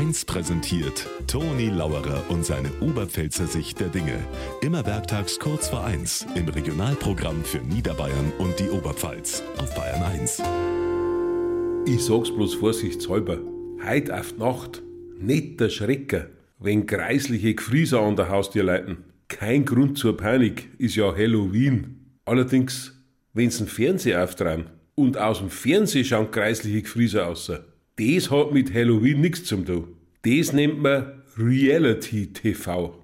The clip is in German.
1 präsentiert Toni Lauerer und seine Oberpfälzer Sicht der Dinge. Immer werktags kurz vor 1 im Regionalprogramm für Niederbayern und die Oberpfalz auf Bayern 1. Ich sag's bloß vorsichtshalber. Heut auf Nacht. Nicht der Schrecker, wenn kreisliche Gefrieser an der Haustür leiten. Kein Grund zur Panik, ist ja Halloween. Allerdings, wenn's den Fernseher auftragen und aus dem Fernsehen schauen kreisliche Gefrieser aus, das hat mit Halloween nichts zum tun. Das nennt man Reality TV.